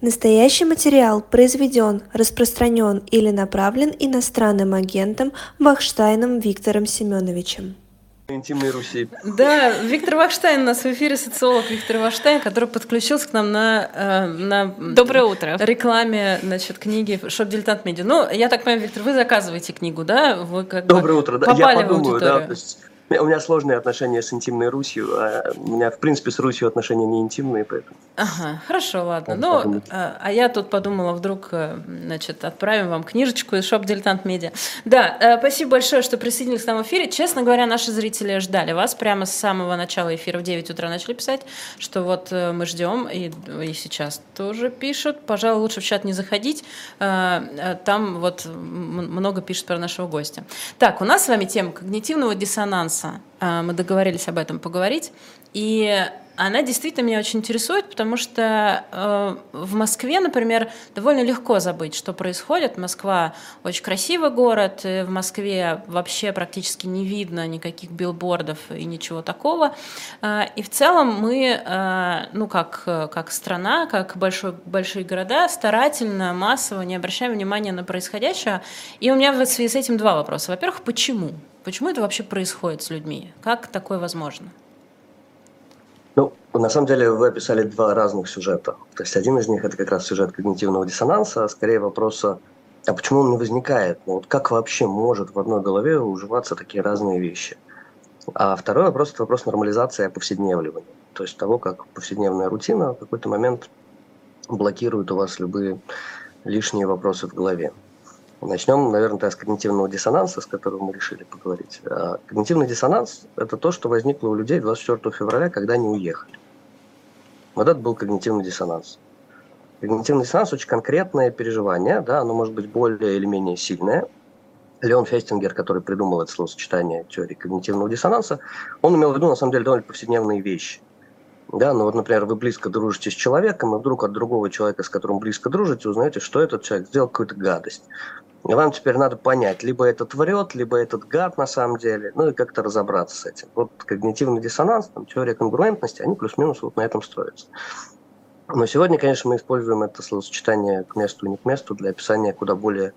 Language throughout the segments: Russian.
Настоящий материал произведен, распространен или направлен иностранным агентом Вахштайном Виктором Семеновичем. Интимной Руси. Да, Виктор Вахштайн у нас в эфире, социолог Виктор Вахштайн, который подключился к нам на, э, на Доброе утро. рекламе значит, книги «Шоп Дилетант Медиа». Ну, я так понимаю, Виктор, вы заказываете книгу, да? Вы как Доброе бы утро. Да, попали я в подумаю, да. аудиторию. то есть у меня сложные отношения с интимной Русью, а у меня, в принципе, с Русью отношения не интимные, поэтому... Ага, хорошо, ладно. Он Ну, а а я тут подумала, вдруг, э, значит, отправим вам книжечку из шоп Дилетант Медиа. Да, э, спасибо большое, что присоединились к нам в эфире. Честно говоря, наши зрители ждали вас прямо с самого начала эфира в 9 утра начали писать, что вот э, мы ждем, и, и сейчас тоже пишут. Пожалуй, лучше в чат не заходить. Э, Там вот много пишут про нашего гостя. Так, у нас с вами тема когнитивного диссонанса. Э, Мы договорились об этом поговорить. И она действительно меня очень интересует, потому что э, в Москве, например, довольно легко забыть, что происходит. Москва очень красивый город, и в Москве вообще практически не видно никаких билбордов и ничего такого. Э, и в целом мы, э, ну как, э, как страна, как большой, большие города, старательно, массово не обращаем внимания на происходящее. И у меня в связи с этим два вопроса. Во-первых, почему? Почему это вообще происходит с людьми? Как такое возможно? Ну, на самом деле вы описали два разных сюжета. То есть один из них это как раз сюжет когнитивного диссонанса, а скорее вопроса, а почему он не возникает? Ну, вот как вообще может в одной голове уживаться такие разные вещи? А второй вопрос – это вопрос нормализации и оповседневливания. То есть того, как повседневная рутина в какой-то момент блокирует у вас любые лишние вопросы в голове. Начнем, наверное, тогда с когнитивного диссонанса, с которым мы решили поговорить. А Когнитивный диссонанс – это то, что возникло у людей 24 февраля, когда они уехали. Вот это был когнитивный диссонанс. Когнитивный диссонанс – очень конкретное переживание, да, оно может быть более или менее сильное. Леон Фестингер, который придумал это словосочетание теории когнитивного диссонанса, он имел в виду, на самом деле, довольно повседневные вещи. Да, ну вот, например, вы близко дружите с человеком, и вдруг от другого человека, с которым близко дружите, узнаете, что этот человек сделал какую-то гадость. Вам теперь надо понять, либо этот врет, либо этот гад на самом деле, ну и как-то разобраться с этим. Вот когнитивный диссонанс, там, теория конгруентности, они плюс-минус вот на этом строятся. Но сегодня, конечно, мы используем это словосочетание к месту и не к месту для описания куда более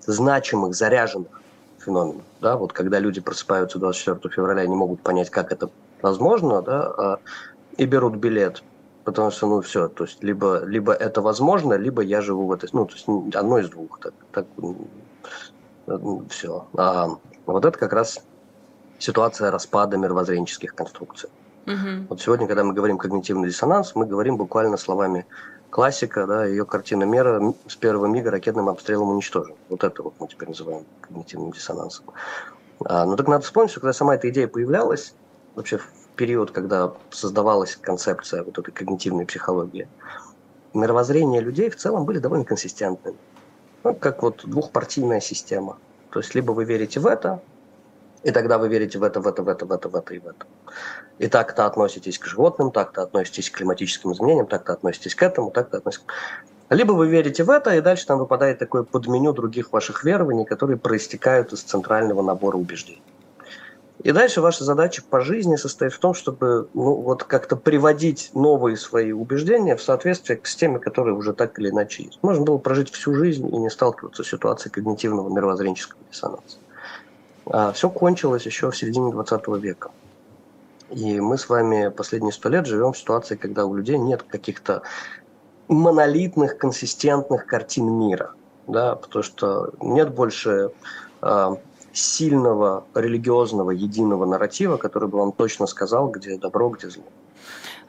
значимых, заряженных феноменов. Да? Вот когда люди просыпаются 24 февраля и не могут понять, как это возможно, да, а, и берут билет, потому что, ну, все, то есть, либо, либо это возможно, либо я живу в этой, ну, то есть, одно из двух, так, так все. А вот это как раз ситуация распада мировоззренческих конструкций. Мгм. Вот сегодня, когда мы говорим когнитивный диссонанс, мы говорим буквально словами классика, да, ее картина мира с первого мига ракетным обстрелом уничтожен. Вот это вот мы теперь называем когнитивным диссонансом. А, ну так надо вспомнить, что когда сама эта идея появлялась, вообще период, когда создавалась концепция вот этой когнитивной психологии, мировоззрения людей в целом были довольно консистентными. Ну, как вот двухпартийная система. То есть либо вы верите в это, и тогда вы верите в это, в это, в это, в это, в это и в это. И так-то относитесь к животным, так-то относитесь к климатическим изменениям, так-то относитесь к этому, так-то относитесь. Либо вы верите в это, и дальше там выпадает такое подменю других ваших верований, которые проистекают из центрального набора убеждений. И дальше ваша задача по жизни состоит в том, чтобы ну, вот как-то приводить новые свои убеждения в соответствие с теми, которые уже так или иначе есть. Можно было прожить всю жизнь и не сталкиваться с ситуацией когнитивного мировоззренческого диссонанса. А все кончилось еще в середине 20 века. И мы с вами последние сто лет живем в ситуации, когда у людей нет каких-то монолитных, консистентных картин мира. Да, потому что нет больше а, сильного религиозного единого нарратива, который бы вам точно сказал, где добро, где зло.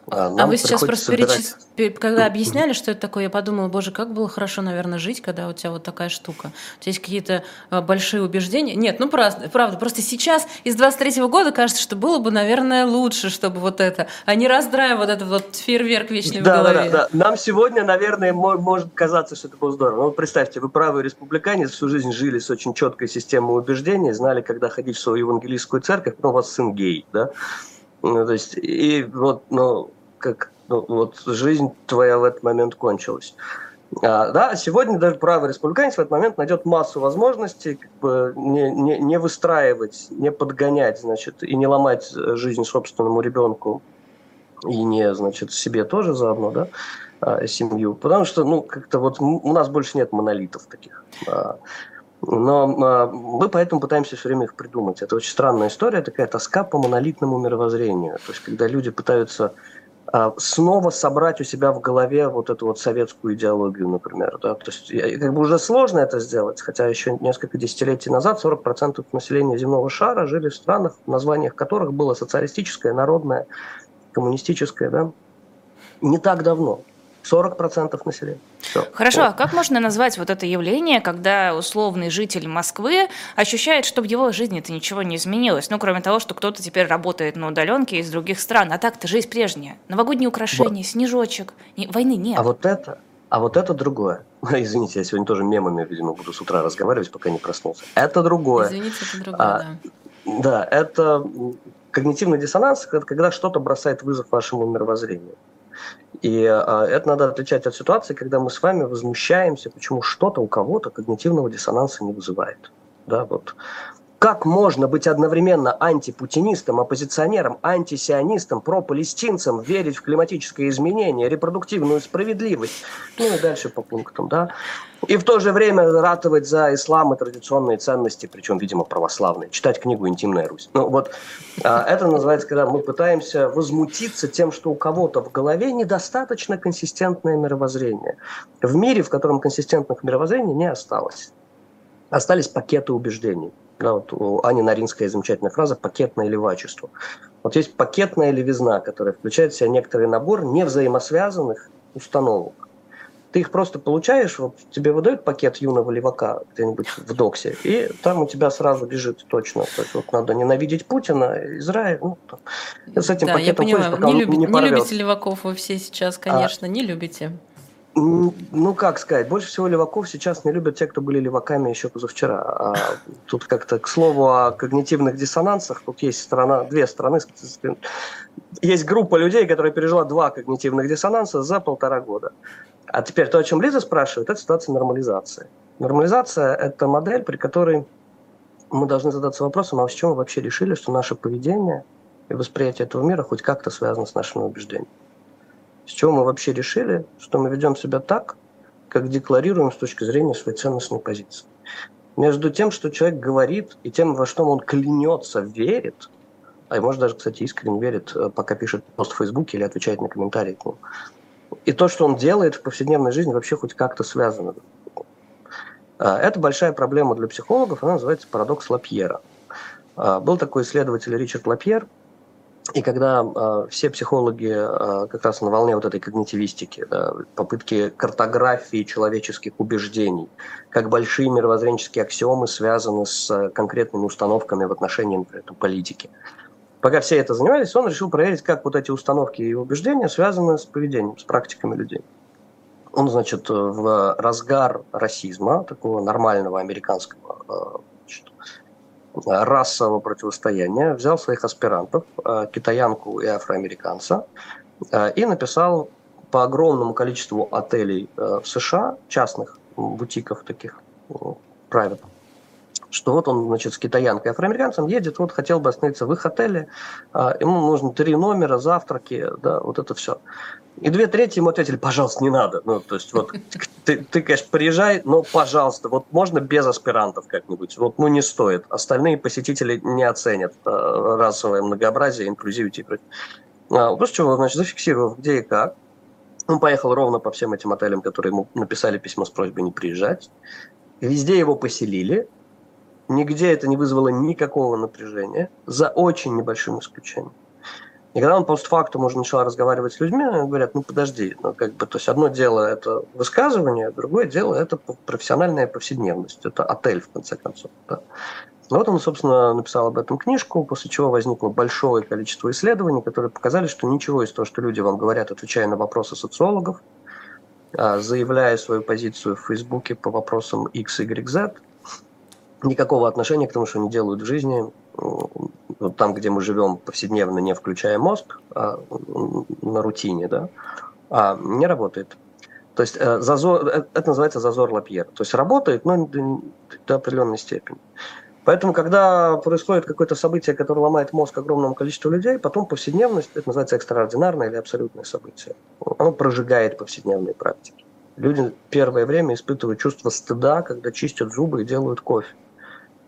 А нам вы сейчас просто перечис- пе- когда объясняли, что это такое, я подумала, боже, как было хорошо, наверное, жить, когда у тебя вот такая штука. У тебя есть какие-то а, большие убеждения. Нет, ну правда, правда, просто сейчас из 23-го года кажется, что было бы, наверное, лучше, чтобы вот это, а не раздраивать вот этот вот фейерверк вечный в Да, да, голове. да, да. Нам сегодня, наверное, мо- может казаться, что это было здорово. Ну, вот представьте, вы правый республиканец, всю жизнь жили с очень четкой системой убеждений, знали, когда ходить в свою евангелийскую церковь, но у вас сын гей, да? Ну, то есть, и вот, ну, как, ну, вот жизнь твоя в этот момент кончилась. А, да, сегодня даже правый республиканец в этот момент найдет массу возможностей как бы не, не, не выстраивать, не подгонять, значит, и не ломать жизнь собственному ребенку, и не, значит, себе тоже заодно, да, а, семью, потому что, ну, как-то вот у нас больше нет монолитов таких. А, но а, мы поэтому пытаемся все время их придумать. Это очень странная история, такая тоска по монолитному мировоззрению. То есть, когда люди пытаются снова собрать у себя в голове вот эту вот советскую идеологию, например. Да? То есть как бы уже сложно это сделать, хотя еще несколько десятилетий назад 40% населения земного шара жили в странах, в названиях которых было социалистическое, народное, коммунистическое. Да? Не так давно. 40% населения. Все. Хорошо, вот. а как можно назвать вот это явление, когда условный житель Москвы ощущает, что в его жизни это ничего не изменилось? Ну, кроме того, что кто-то теперь работает на удаленке из других стран. А так-то жизнь прежняя. Новогодние украшения, вот. снежочек. Не, войны нет. А вот это, а вот это другое. Извините, я сегодня тоже мемами, видимо, буду с утра разговаривать, пока не проснулся. Это другое. Извините, это другое, а, да. Да, это когнитивный диссонанс, когда что-то бросает вызов вашему мировоззрению. И а, это надо отличать от ситуации, когда мы с вами возмущаемся, почему что-то у кого-то когнитивного диссонанса не вызывает. Да, вот. Как можно быть одновременно антипутинистом, оппозиционером, антисионистом, пропалестинцем, верить в климатическое изменение, репродуктивную справедливость, ну и дальше по пунктам, да? И в то же время ратовать за ислам и традиционные ценности, причем, видимо, православные, читать книгу «Интимная Русь». Ну вот а, это называется, когда мы пытаемся возмутиться тем, что у кого-то в голове недостаточно консистентное мировоззрение. В мире, в котором консистентных мировоззрений не осталось. Остались пакеты убеждений. Да, вот у Ани Наринская замечательная фраза «пакетное левачество». Вот есть пакетная левизна, которая включает в себя некоторый набор невзаимосвязанных установок. Ты их просто получаешь, вот тебе выдают пакет юного левака где-нибудь в доксе, и там у тебя сразу лежит точно. То есть вот надо ненавидеть Путина, Израиль. Ну, там. С этим да, пакетом я понимаю. Ходишь, пока не, любит, не, не любите леваков вы все сейчас, конечно, а, не любите. Ну, как сказать, больше всего леваков сейчас не любят те, кто были леваками еще позавчера. А тут как-то, к слову, о когнитивных диссонансах, тут есть сторона, две стороны. Есть группа людей, которая пережила два когнитивных диссонанса за полтора года. А теперь то, о чем Лиза спрашивает, это ситуация нормализации. Нормализация – это модель, при которой мы должны задаться вопросом, а с чего мы вообще решили, что наше поведение и восприятие этого мира хоть как-то связано с нашими убеждениями. С чего мы вообще решили, что мы ведем себя так, как декларируем с точки зрения своей ценностной позиции. Между тем, что человек говорит, и тем, во что он клянется, верит, а может даже, кстати, искренне верит, э, пока пишет пост в Фейсбуке или отвечает на комментарии к нему. И то, что он делает в повседневной жизни, вообще хоть как-то связано. А, это большая проблема для психологов, она называется парадокс Лапьера. А, был такой исследователь Ричард Лапьер, и когда э, все психологи э, как раз на волне вот этой когнитивистики, да, попытки картографии человеческих убеждений, как большие мировоззренческие аксиомы связаны с э, конкретными установками в отношении, например, политики. Пока все это занимались, он решил проверить, как вот эти установки и убеждения связаны с поведением, с практиками людей. Он, значит, в разгар расизма, такого нормального американского расового противостояния, взял своих аспирантов, э, китаянку и афроамериканца, э, и написал по огромному количеству отелей э, в США, частных бутиков таких, private, что вот он, значит, с китаянкой афроамериканцем едет, вот хотел бы остановиться в их отеле, ему нужно три номера, завтраки, да, вот это все. И две трети ему ответили, пожалуйста, не надо. Ну, то есть, вот, ты, ты, конечно, приезжай, но, пожалуйста, вот можно без аспирантов как-нибудь. Вот, ну, не стоит. Остальные посетители не оценят э, расовое многообразие, инклюзивити. А, после чего, значит, зафиксировав, где и как, он поехал ровно по всем этим отелям, которые ему написали письмо с просьбой не приезжать. Везде его поселили. Нигде это не вызвало никакого напряжения, за очень небольшим исключением. И когда он постфактум уже начал разговаривать с людьми, говорят, ну подожди, ну как бы, то есть одно дело это высказывание, другое дело это профессиональная повседневность, это отель в конце концов. Да. Ну, вот он, собственно, написал об этом книжку, после чего возникло большое количество исследований, которые показали, что ничего из того, что люди вам говорят, отвечая на вопросы социологов, а, заявляя свою позицию в Фейсбуке по вопросам X, Y, Z, никакого отношения к тому, что они делают в жизни, вот там, где мы живем повседневно, не включая мозг, а на рутине, да, а, не работает. То есть э, зазор, э, это называется зазор Лапьера. То есть работает, но до, до определенной степени. Поэтому, когда происходит какое-то событие, которое ломает мозг огромному количеству людей, потом повседневность, это называется экстраординарное или абсолютное событие, оно прожигает повседневные практики. Люди первое время испытывают чувство стыда, когда чистят зубы и делают кофе.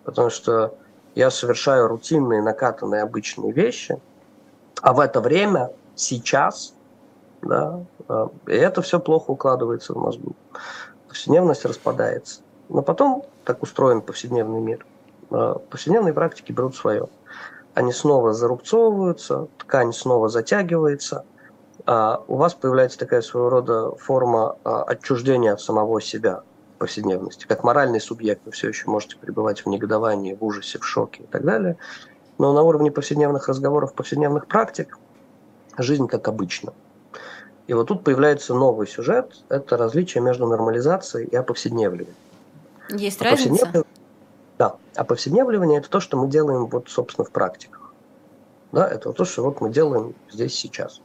Потому что я совершаю рутинные, накатанные, обычные вещи, а в это время, сейчас, да, и это все плохо укладывается в мозгу. Повседневность распадается. Но потом так устроен повседневный мир – Э, повседневные практики берут свое. Они снова зарубцовываются, ткань снова затягивается, а у вас появляется такая своего рода форма а, отчуждения от самого себя повседневности. Как моральный субъект вы все еще можете пребывать в негодовании, в ужасе, в шоке и так далее. Но на уровне повседневных разговоров, повседневных практик жизнь как обычно. И вот тут появляется новый сюжет. Это различие между нормализацией и оповседневлением. Есть разница? Да, а повседневливание – это то, что мы делаем, вот, собственно, в практиках. Да, это вот то, что вот мы делаем здесь сейчас.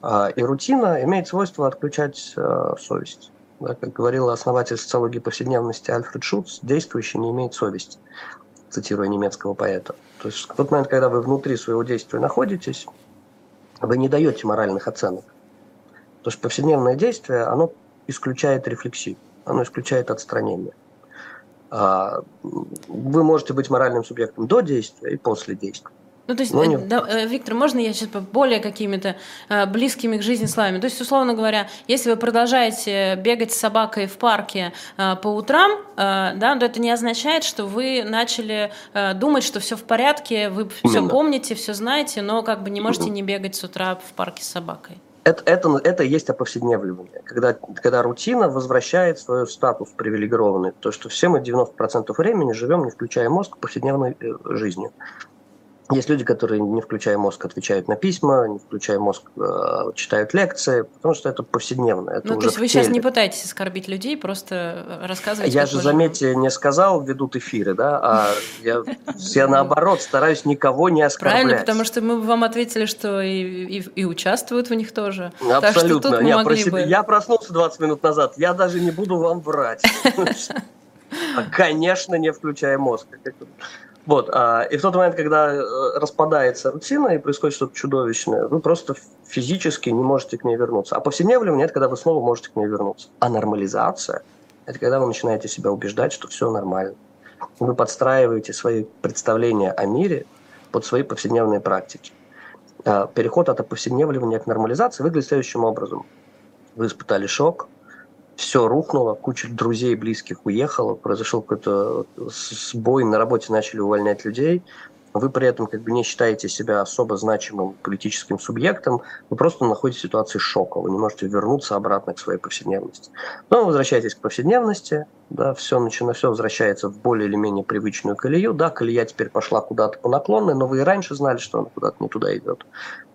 А, и рутина имеет свойство отключать а, совесть. Как говорил основатель социологии повседневности Альфред Шуц, действующий не имеет совести, цитируя немецкого поэта. То есть в тот момент, когда вы внутри своего действия находитесь, вы не даете моральных оценок. Потому что повседневное действие, оно исключает рефлексию, оно исключает отстранение. А, вы можете быть моральным субъектом до действия и после действия. Ну, то есть, не... да, э, Виктор, можно я сейчас более какими-то э, близкими к жизни словами? То есть, условно говоря, если вы продолжаете бегать с собакой в парке э, по утрам, э, да, то это не означает, что вы начали э, думать, что все в порядке, вы все помните, все знаете, но как бы не можете не бегать с утра в парке с собакой это, это, это есть оповседневливание, когда, когда рутина возвращает свой статус привилегированный. То, что все мы 90% времени живем, не включая мозг, повседневной э, жизнью. Есть люди, которые, не включая мозг, отвечают на письма, не включая мозг, э, читают лекции, потому что это повседневно. Это ну, то есть вы сейчас не пытаетесь оскорбить людей, просто э, рассказываете. Я же, заметьте, не сказал, ведут эфиры, да, а я, я наоборот стараюсь никого не оскорблять. Правильно, потому что мы вам ответили, что и, и, и участвуют в них тоже. Абсолютно. Так что я, про себя, я проснулся 20 минут назад, я даже не буду вам врать. Конечно, не включая мозг. Вот, а, и в тот момент, когда э, распадается рутина и происходит что-то чудовищное, вы просто физически не можете к ней вернуться. А повседневливание – это когда вы снова можете к ней вернуться. А нормализация – это когда вы начинаете себя убеждать, что все нормально. Вы подстраиваете свои представления о мире под свои повседневные практики. А переход от повседневливания к нормализации выглядит следующим образом. Вы испытали шок, все рухнуло, куча друзей, близких уехала, произошел какой-то сбой, на работе начали увольнять людей, вы при этом как бы не считаете себя особо значимым политическим субъектом, вы просто находитесь в ситуации шока, вы не можете вернуться обратно к своей повседневности. Но вы возвращаетесь к повседневности, да, все, начинает, все возвращается в более или менее привычную колею, да, колея теперь пошла куда-то по наклонной, но вы и раньше знали, что она куда-то не туда идет.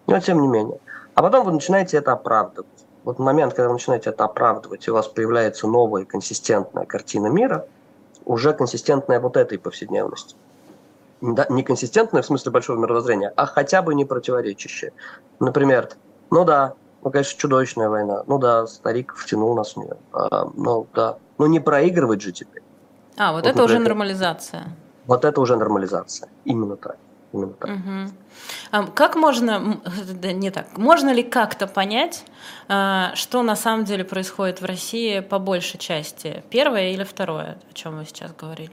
Но тем не менее. А потом вы начинаете это оправдывать вот момент, когда вы начинаете это оправдывать, и у вас появляется новая консистентная картина мира, уже консистентная вот этой повседневности. Да, не консистентная в смысле большого мировоззрения, а хотя бы не противоречащая. Например, ну да, ну, конечно, чудовищная война. Ну да, старик втянул нас в нее. А, ну да. Ну не проигрывать же теперь. А, вот, вот это уже нормализация. Вот это уже нормализация. Именно так. Именно так. Угу. А как можно, да, не так, можно ли как-то понять, а, что на самом деле происходит в России по большей части? Первое или второе, о чем вы сейчас говорили?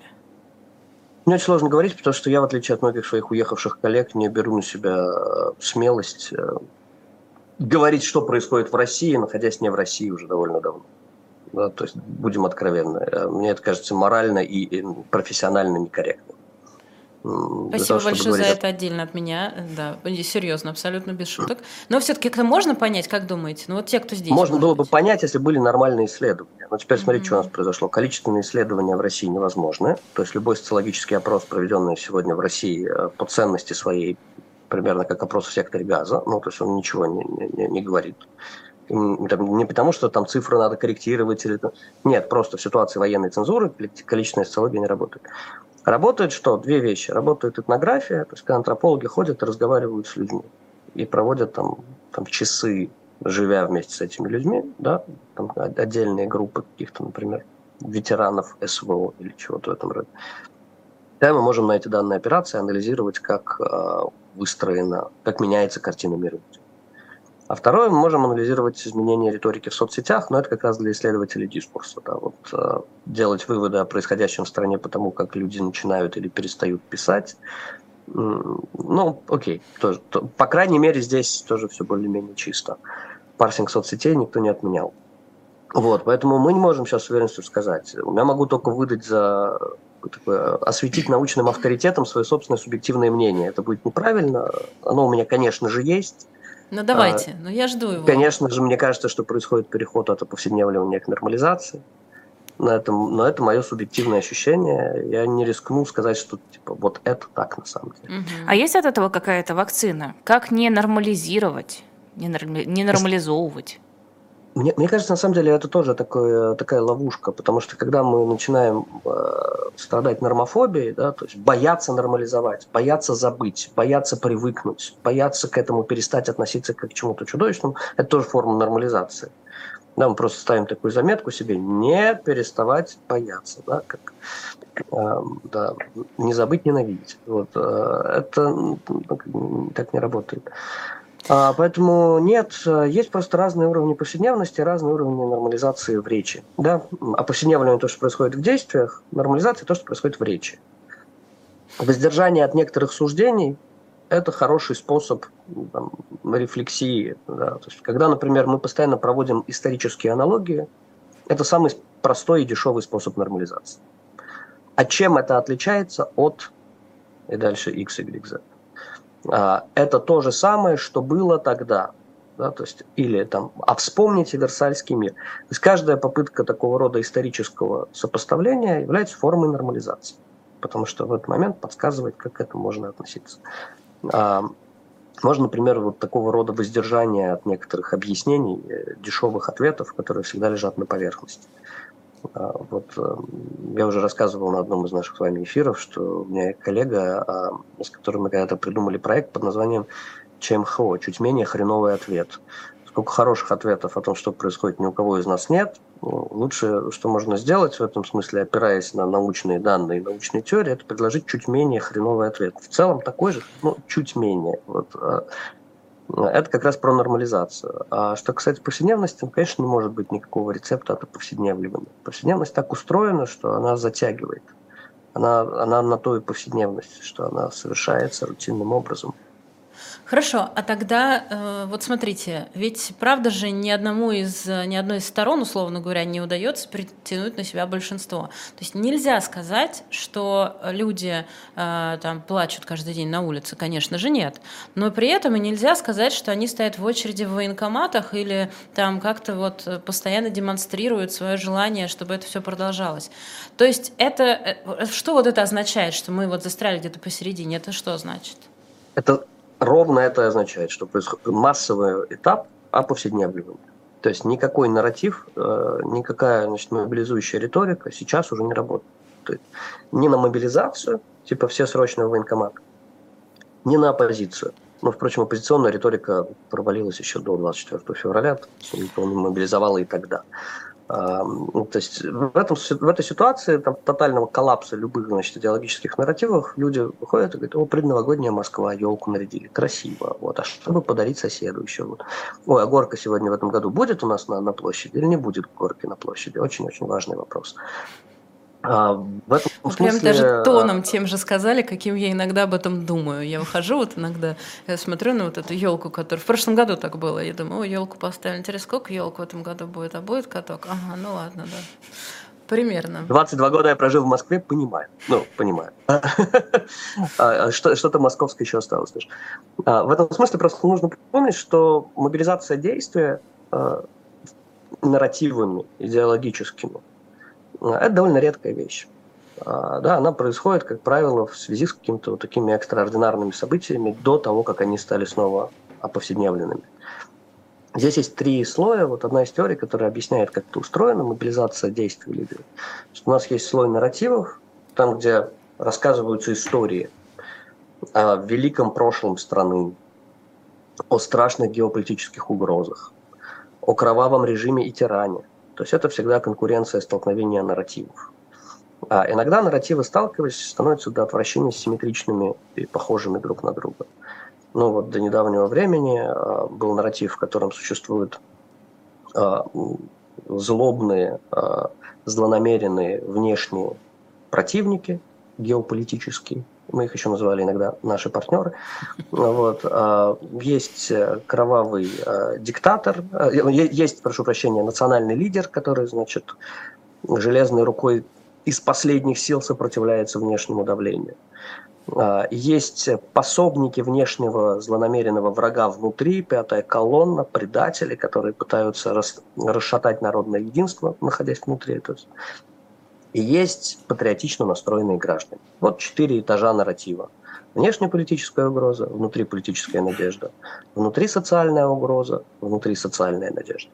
Мне очень сложно говорить, потому что я, в отличие от многих своих уехавших коллег, не беру на себя э, смелость э, говорить, что происходит в России, находясь не в России уже довольно давно. Да, то есть будем откровенны. Э, мне это кажется морально и профессионально некорректно. Спасибо того, большое за это отдельно от меня. Да, серьезно, абсолютно без шуток. Но все-таки это можно понять, как думаете? Ну вот те, кто здесь. Можно было бы понять, если были нормальные исследования. Но теперь смотрите, mm-hmm. что у нас произошло. Количественные исследования в России невозможны. То есть любой социологический опрос, проведенный сегодня в России э, по ценности своей, примерно как опрос в секторе газа, ну то есть он ничего не, не, не говорит. Не потому, что там цифры надо корректировать или нет, просто в ситуации военной цензуры количественная социология не работает. Работает что? Две вещи. Работает этнография, то есть когда антропологи ходят и разговаривают с людьми и проводят там, там часы, живя вместе с этими людьми, да, там отдельные группы каких-то, например, ветеранов СВО или чего-то в этом роде. Да, мы можем на эти данные операции анализировать, как э, выстроена, как меняется картина мира. А второе, мы можем анализировать изменения риторики в соцсетях, но это как раз для исследователей дискурса. Да, вот, э, делать выводы о происходящем в стране по тому, как люди начинают или перестают писать. Ну, окей, тоже, то, по крайней мере, здесь тоже все более-менее чисто. Парсинг соцсетей никто не отменял. Вот, поэтому мы не можем сейчас с уверенностью сказать. Я могу только выдать за такое, осветить научным авторитетом свое собственное субъективное мнение. Это будет неправильно. Оно у меня, конечно же, есть. Ну давайте, а, ну я жду его. Конечно же, мне кажется, что происходит переход от повседневливания к нормализации. Но это, но это мое субъективное ощущение. Я не рискну сказать, что типа вот это так на самом деле. Угу. А есть от этого какая-то вакцина? Как не нормализировать, не, норм... не нормализовывать? Мне, мне кажется, на самом деле это тоже такое, такая ловушка, потому что когда мы начинаем э, страдать нормофобией, да, то есть бояться нормализовать, бояться забыть, бояться привыкнуть, бояться к этому перестать относиться как к чему-то чудовищному, это тоже форма нормализации. Да, мы просто ставим такую заметку себе, не переставать бояться, да, как, э, да, не забыть ненавидеть. Вот, э, это ну, так не работает. А, поэтому нет, есть просто разные уровни повседневности, разные уровни нормализации в речи. Да? А повседневное то, что происходит в действиях, нормализация то, что происходит в речи. Воздержание от некоторых суждений – это хороший способ там, рефлексии. Да? То есть, когда, например, мы постоянно проводим исторические аналогии, это самый простой и дешевый способ нормализации. А чем это отличается от и дальше x, y, z? А, это то же самое, что было тогда. Да, то есть, или там, а вспомните Версальский мир. То есть каждая попытка такого рода исторического сопоставления является формой нормализации, потому что в этот момент подсказывает, как к этому можно относиться. А, можно, например, вот такого рода воздержание от некоторых объяснений, э, дешевых ответов, которые всегда лежат на поверхности. А, вот э, я уже рассказывал на одном из наших с вами эфиров, что у меня коллега, а, с которым мы когда-то придумали проект под названием ЧМХО, чуть менее хреновый ответ. Сколько хороших ответов о том, что происходит, ни у кого из нас нет. Ну, лучше, что можно сделать в этом смысле, опираясь на научные данные и научные теории, это предложить чуть менее хреновый ответ. В целом такой же, но чуть менее. Вот, а, это как раз про нормализацию. А что касается повседневности, ну, конечно, не может быть никакого рецепта от повседневливания. Повседневность так устроена, что она затягивает. Она, она на то и повседневность, что она совершается рутинным образом. Хорошо, а тогда э, вот смотрите, ведь правда же ни одному из ни одной из сторон, условно говоря, не удается притянуть на себя большинство. То есть нельзя сказать, что люди э, там плачут каждый день на улице, конечно же нет, но при этом и нельзя сказать, что они стоят в очереди в военкоматах или там как-то вот постоянно демонстрируют свое желание, чтобы это все продолжалось. То есть это э, что вот это означает, что мы вот застряли где-то посередине? Это что значит? Это ровно это означает, что происходит массовый этап оповседневливания. То есть никакой нарратив, э, никакая значит, мобилизующая риторика сейчас уже не работает. Ни на мобилизацию, типа все срочно в военкомат, ни на оппозицию. Но, впрочем, оппозиционная риторика провалилась еще до 24 февраля, никого не мобилизовала и тогда. Ну, то есть в, этом, в этой ситуации там, тотального коллапса любых значит, идеологических нарративов люди выходят и говорят, о, предновогодняя Москва, елку нарядили, красиво. Вот. А чтобы подарить соседу еще? Вот. Ой, а горка сегодня в этом году будет у нас на, на площади или не будет горки на площади? Очень-очень важный вопрос. А, в этом смысле... Прям даже тоном тем же сказали, каким я иногда об этом думаю. Я выхожу вот иногда, я смотрю на вот эту елку, которая в прошлом году так было. Я думаю, о, елку поставили. Интересно, сколько елку в этом году будет? А будет каток? Ага, ну ладно, да. Примерно. 22 года я прожил в Москве, понимаю. Ну, понимаю. А, а что-то московское еще осталось. В этом смысле просто нужно помнить, что мобилизация действия нарративами идеологическими – это довольно редкая вещь. А, да, она происходит, как правило, в связи с какими-то вот такими экстраординарными событиями до того, как они стали снова оповседневленными. Здесь есть три слоя. Вот одна из теорий, которая объясняет, как это устроено, мобилизация действий лидеров. У нас есть слой нарративов, там, где рассказываются истории о великом прошлом страны, о страшных геополитических угрозах, о кровавом режиме и тиране – то есть это всегда конкуренция, столкновение нарративов. А иногда нарративы, сталкиваясь, становятся до отвращения симметричными и похожими друг на друга. Ну вот до недавнего времени а, был нарратив, в котором существуют а, злобные, а, злонамеренные внешние противники геополитические, мы их еще называли иногда наши партнеры. Вот. Есть кровавый диктатор, есть, прошу прощения, национальный лидер, который, значит, железной рукой из последних сил сопротивляется внешнему давлению. А, есть пособники внешнего злонамеренного врага внутри, пятая колонна, предатели, которые пытаются расшатать народное единство, находясь внутри. То есть. И есть патриотично настроенные граждане. Вот четыре этажа нарратива. Внешнеполитическая угроза, внутриполитическая надежда, внутри социальная угроза, внутри социальная надежда.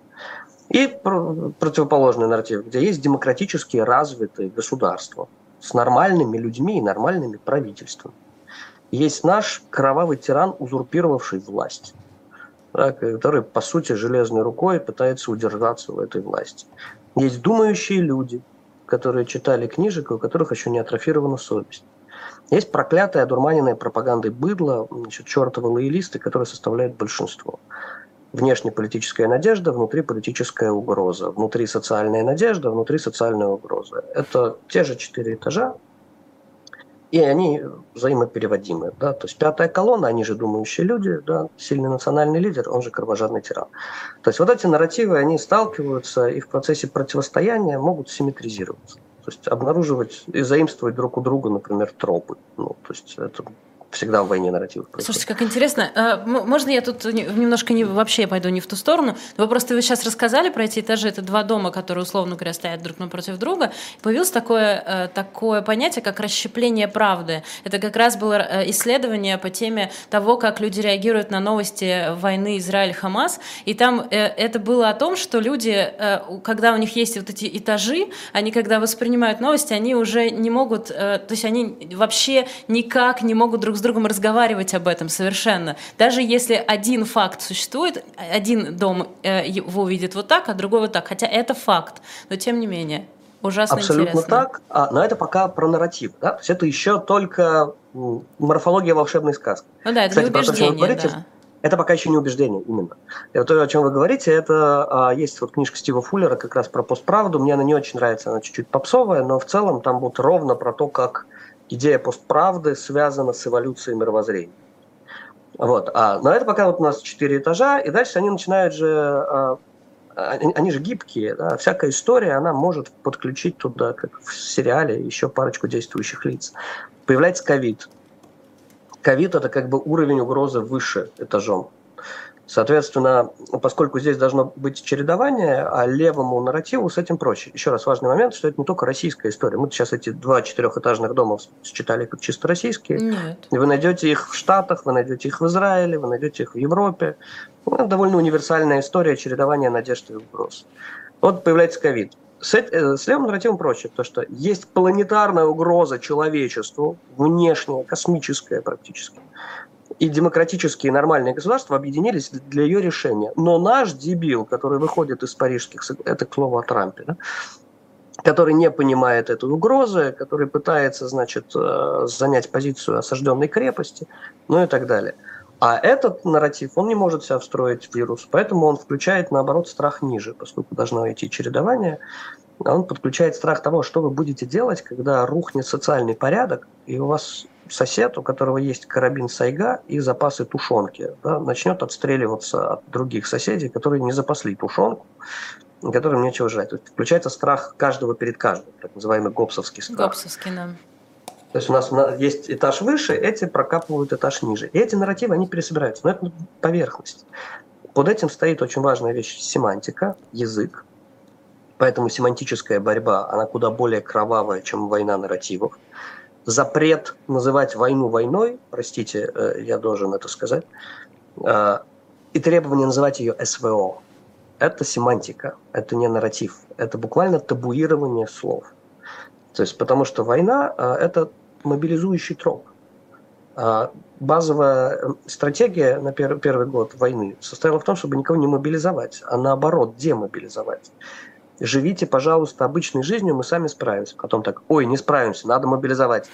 И противоположный нарратив, где есть демократически развитые государства с нормальными людьми и нормальными правительствами. Есть наш кровавый тиран, узурпировавший власть, да, который, по сути, железной рукой пытается удержаться в этой власти. Есть думающие люди, которые читали книжек, у которых еще не атрофирована совесть. Есть проклятая, одурманенная пропагандой быдло, значит, чертовы лоялисты, которые составляют большинство внешнеполитическая надежда, внутри политическая угроза, внутри социальная надежда, внутри социальная угроза. Это те же четыре этажа, и они взаимопереводимы. Да? То есть пятая колонна, они же думающие люди, да? сильный национальный лидер, он же кровожадный тиран. То есть вот эти нарративы, они сталкиваются и в процессе противостояния могут симметризироваться. То есть обнаруживать и заимствовать друг у друга, например, тропы. Ну, то есть это всегда в войне нарративов. Слушайте, как интересно. А, можно я тут немножко не, вообще пойду не в ту сторону? Вы просто вы сейчас рассказали про эти этажи. Это два дома, которые, условно говоря, стоят друг напротив друга. Появилось такое, э, такое понятие, как расщепление правды. Это как раз было э, исследование по теме того, как люди реагируют на новости войны Израиль-Хамас. И там э, это было о том, что люди, когда у них есть вот эти этажи, они когда воспринимают новости, они уже не могут, то есть они вообще никак не могут друг с другом разговаривать об этом совершенно. Даже если один факт существует, один дом э, его видит вот так, а другой вот так. Хотя это факт, но тем не менее. Ужасно Абсолютно интересно. так, а, но это пока про нарратив. Да? То есть это еще только морфология волшебной сказки. Ну да, это Кстати, не убеждение, говорите, да. Это пока еще не убеждение, именно. И то, о чем вы говорите, это а, есть вот книжка Стива Фуллера как раз про постправду. Мне она не очень нравится, она чуть-чуть попсовая, но в целом там вот ровно про то, как идея постправды связана с эволюцией мировоззрения. Вот. А, но это пока вот у нас четыре этажа, и дальше они начинают же, а, они, они же гибкие, да, всякая история, она может подключить туда, как в сериале, еще парочку действующих лиц. Появляется ковид. Ковид – это как бы уровень угрозы выше этажом. Соответственно, поскольку здесь должно быть чередование, а левому нарративу с этим проще. Еще раз важный момент, что это не только российская история. Мы сейчас эти два четырехэтажных дома считали как чисто российские. Нет. Вы найдете их в Штатах, вы найдете их в Израиле, вы найдете их в Европе. Ну, это довольно универсальная история чередования надежд и угроз. Вот появляется ковид. С, э, с левым нарративом проще, потому что есть планетарная угроза человечеству, внешняя, космическая практически и демократические нормальные государства объединились для ее решения. Но наш дебил, который выходит из парижских, это к слову о Трампе, да, который не понимает этой угрозы, который пытается, значит, э, занять позицию осажденной крепости, ну и так далее. А этот нарратив, он не может себя встроить в вирус, поэтому он включает, наоборот, страх ниже, поскольку должно идти чередование. Он подключает страх того, что вы будете делать, когда рухнет социальный порядок, и у вас сосед, у которого есть карабин Сайга и запасы тушенки, да, начнет отстреливаться от других соседей, которые не запасли тушенку, которым нечего жрать. Есть включается страх каждого перед каждым, так называемый гопсовский страх. Гопсовский, да. То есть у нас есть этаж выше, эти прокапывают этаж ниже. И эти нарративы, они пересобираются. Но это поверхность. Под этим стоит очень важная вещь – семантика, язык. Поэтому семантическая борьба, она куда более кровавая, чем война нарративов запрет называть войну войной, простите, э, я должен это сказать, э, и требование называть ее СВО. Это семантика, это не нарратив, это буквально табуирование слов. То есть, потому что война э, – это мобилизующий троп. Базовая стратегия на первый год войны состояла в том, чтобы никого не мобилизовать, а наоборот демобилизовать. Живите, пожалуйста, обычной жизнью, мы сами справимся. Потом так, ой, не справимся, надо мобилизовать.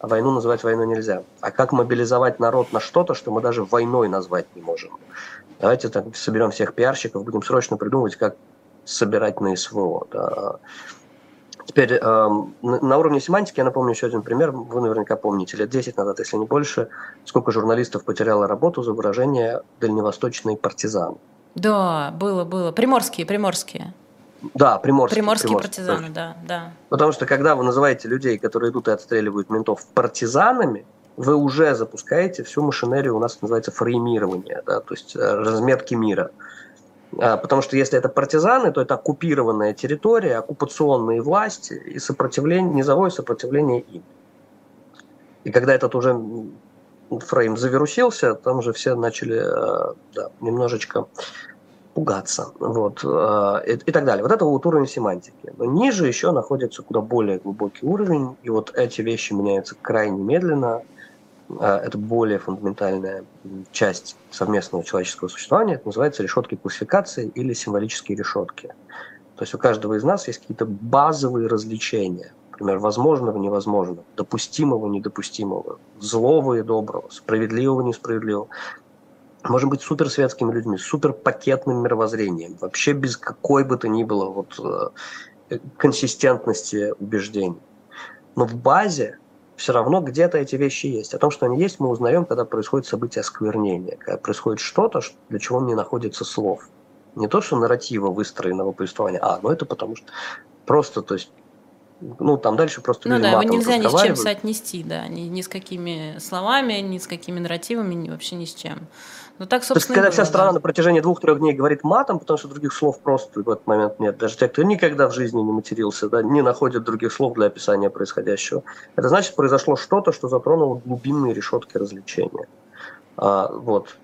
А войну называть войной нельзя. А как мобилизовать народ на что-то, что мы даже войной назвать не можем? Давайте так, соберем всех пиарщиков, будем срочно придумывать, как собирать на СВО. Да. Теперь э, на уровне семантики я напомню еще один пример. Вы наверняка помните, лет 10 назад, если не больше, сколько журналистов потеряло работу за выражение «дальневосточный партизан». Да, было, было. Приморские, приморские. Да, приморские. Приморские, приморские партизаны, да, да. Потому что когда вы называете людей, которые идут и отстреливают ментов, партизанами, вы уже запускаете всю машинерию, у нас называется фреймирование, да, то есть э, разметки мира. А, потому что если это партизаны, то это оккупированная территория, оккупационные власти и сопротивление, низовое сопротивление им. И когда этот уже фрейм завирусился, там же все начали э, да, немножечко пугаться, вот, э, и, и так далее. Вот это вот уровень семантики. Но ниже еще находится куда более глубокий уровень, и вот эти вещи меняются крайне медленно. Э, это более фундаментальная часть совместного человеческого существования. Это называется решетки классификации или символические решетки. То есть у каждого из нас есть какие-то базовые развлечения. Например, возможного, невозможного, допустимого, недопустимого, злого и доброго, справедливого, несправедливого можем быть суперсветскими людьми, суперпакетным мировоззрением, вообще без какой бы то ни было вот, э, консистентности убеждений. Но в базе все равно где-то эти вещи есть. О том, что они есть, мы узнаем, когда происходит событие осквернения, когда происходит что-то, для чего не находится слов. Не то, что нарратива выстроенного повествования, а, ну это потому что просто, то есть ну, там дальше просто Ну да, его нельзя ни с чем соотнести, да, ни, ни с какими словами, ни с какими нарративами, ни, вообще ни с чем. Ну так, собственно, То есть, когда было, вся страна да. на протяжении двух-трех дней говорит матом, потому что других слов просто в этот момент нет. Даже те, кто никогда в жизни не матерился, да, не находят других слов для описания происходящего. Это значит, произошло что-то, что затронуло глубинные решетки развлечения. А, вот.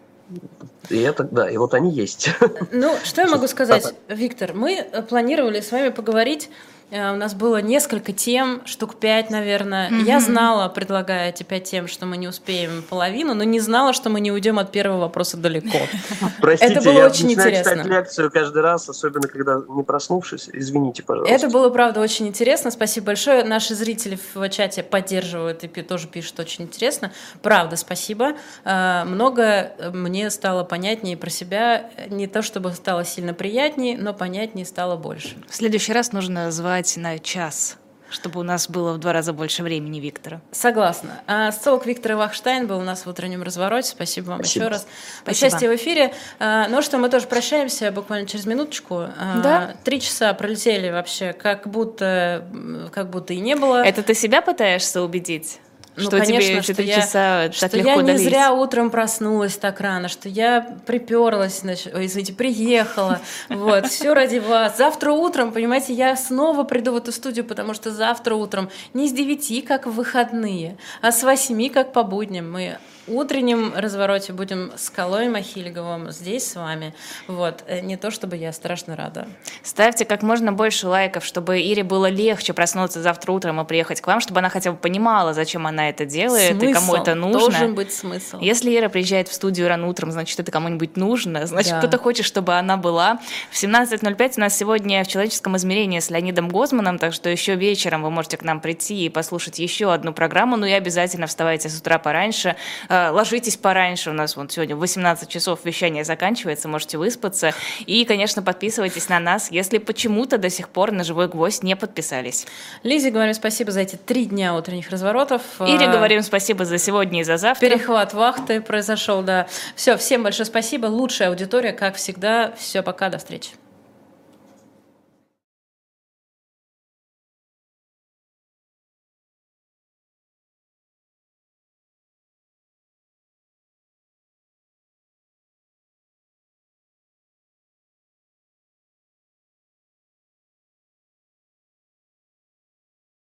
И это, да, и вот они есть. Ну, что я могу сказать, Виктор? Мы планировали с вами поговорить Э, у нас было несколько тем, штук пять, наверное. Mm-hmm. Я знала, предлагая эти пять тем, что мы не успеем половину, но не знала, что мы не уйдем от первого вопроса далеко. Простите, это было я очень интересно. читать лекцию каждый раз, особенно когда не проснувшись. Извините, пожалуйста. Это было, правда, очень интересно. Спасибо большое. Наши зрители в чате поддерживают и тоже пишут очень интересно. Правда, спасибо. Э, много мне стало понятнее про себя. Не то, чтобы стало сильно приятнее, но понятнее стало больше. В следующий раз нужно звать организовать на час чтобы у нас было в два раза больше времени Виктора. Согласна. А социолог Виктор Вахштайн был у нас в утреннем развороте. Спасибо вам Спасибо. еще раз. Спасибо. Участие в эфире. А, ну что, мы тоже прощаемся буквально через минуточку. А, да. Три часа пролетели вообще, как будто, как будто и не было. Это ты себя пытаешься убедить? Ну, что конечно, тебе что я, часа что так я не зря утром проснулась так рано, что я приперлась, значит, ой, извините, приехала, вот, все ради вас. Завтра утром, понимаете, я снова приду в эту студию, потому что завтра утром не с девяти, как в выходные, а с восьми, как по будням. Мы утреннем развороте будем с Колой Махильговым здесь с вами. Вот. Э, не то, чтобы я страшно рада. Ставьте как можно больше лайков, чтобы Ире было легче проснуться завтра утром и приехать к вам, чтобы она хотя бы понимала, зачем она это делает смысл. и кому это нужно. Должен быть смысл. Если Ира приезжает в студию рано утром, значит, это кому-нибудь нужно, значит, да. кто-то хочет, чтобы она была. В 17.05 у нас сегодня в человеческом измерении с Леонидом Гозманом, так что еще вечером вы можете к нам прийти и послушать еще одну программу, ну и обязательно вставайте с утра пораньше, ложитесь пораньше, у нас вот сегодня 18 часов вещание заканчивается, можете выспаться. И, конечно, подписывайтесь на нас, если почему-то до сих пор на «Живой гвоздь» не подписались. Лизе говорим спасибо за эти три дня утренних разворотов. Ире говорим спасибо за сегодня и за завтра. Перехват вахты произошел, да. Все, всем большое спасибо. Лучшая аудитория, как всегда. Все, пока, до встречи.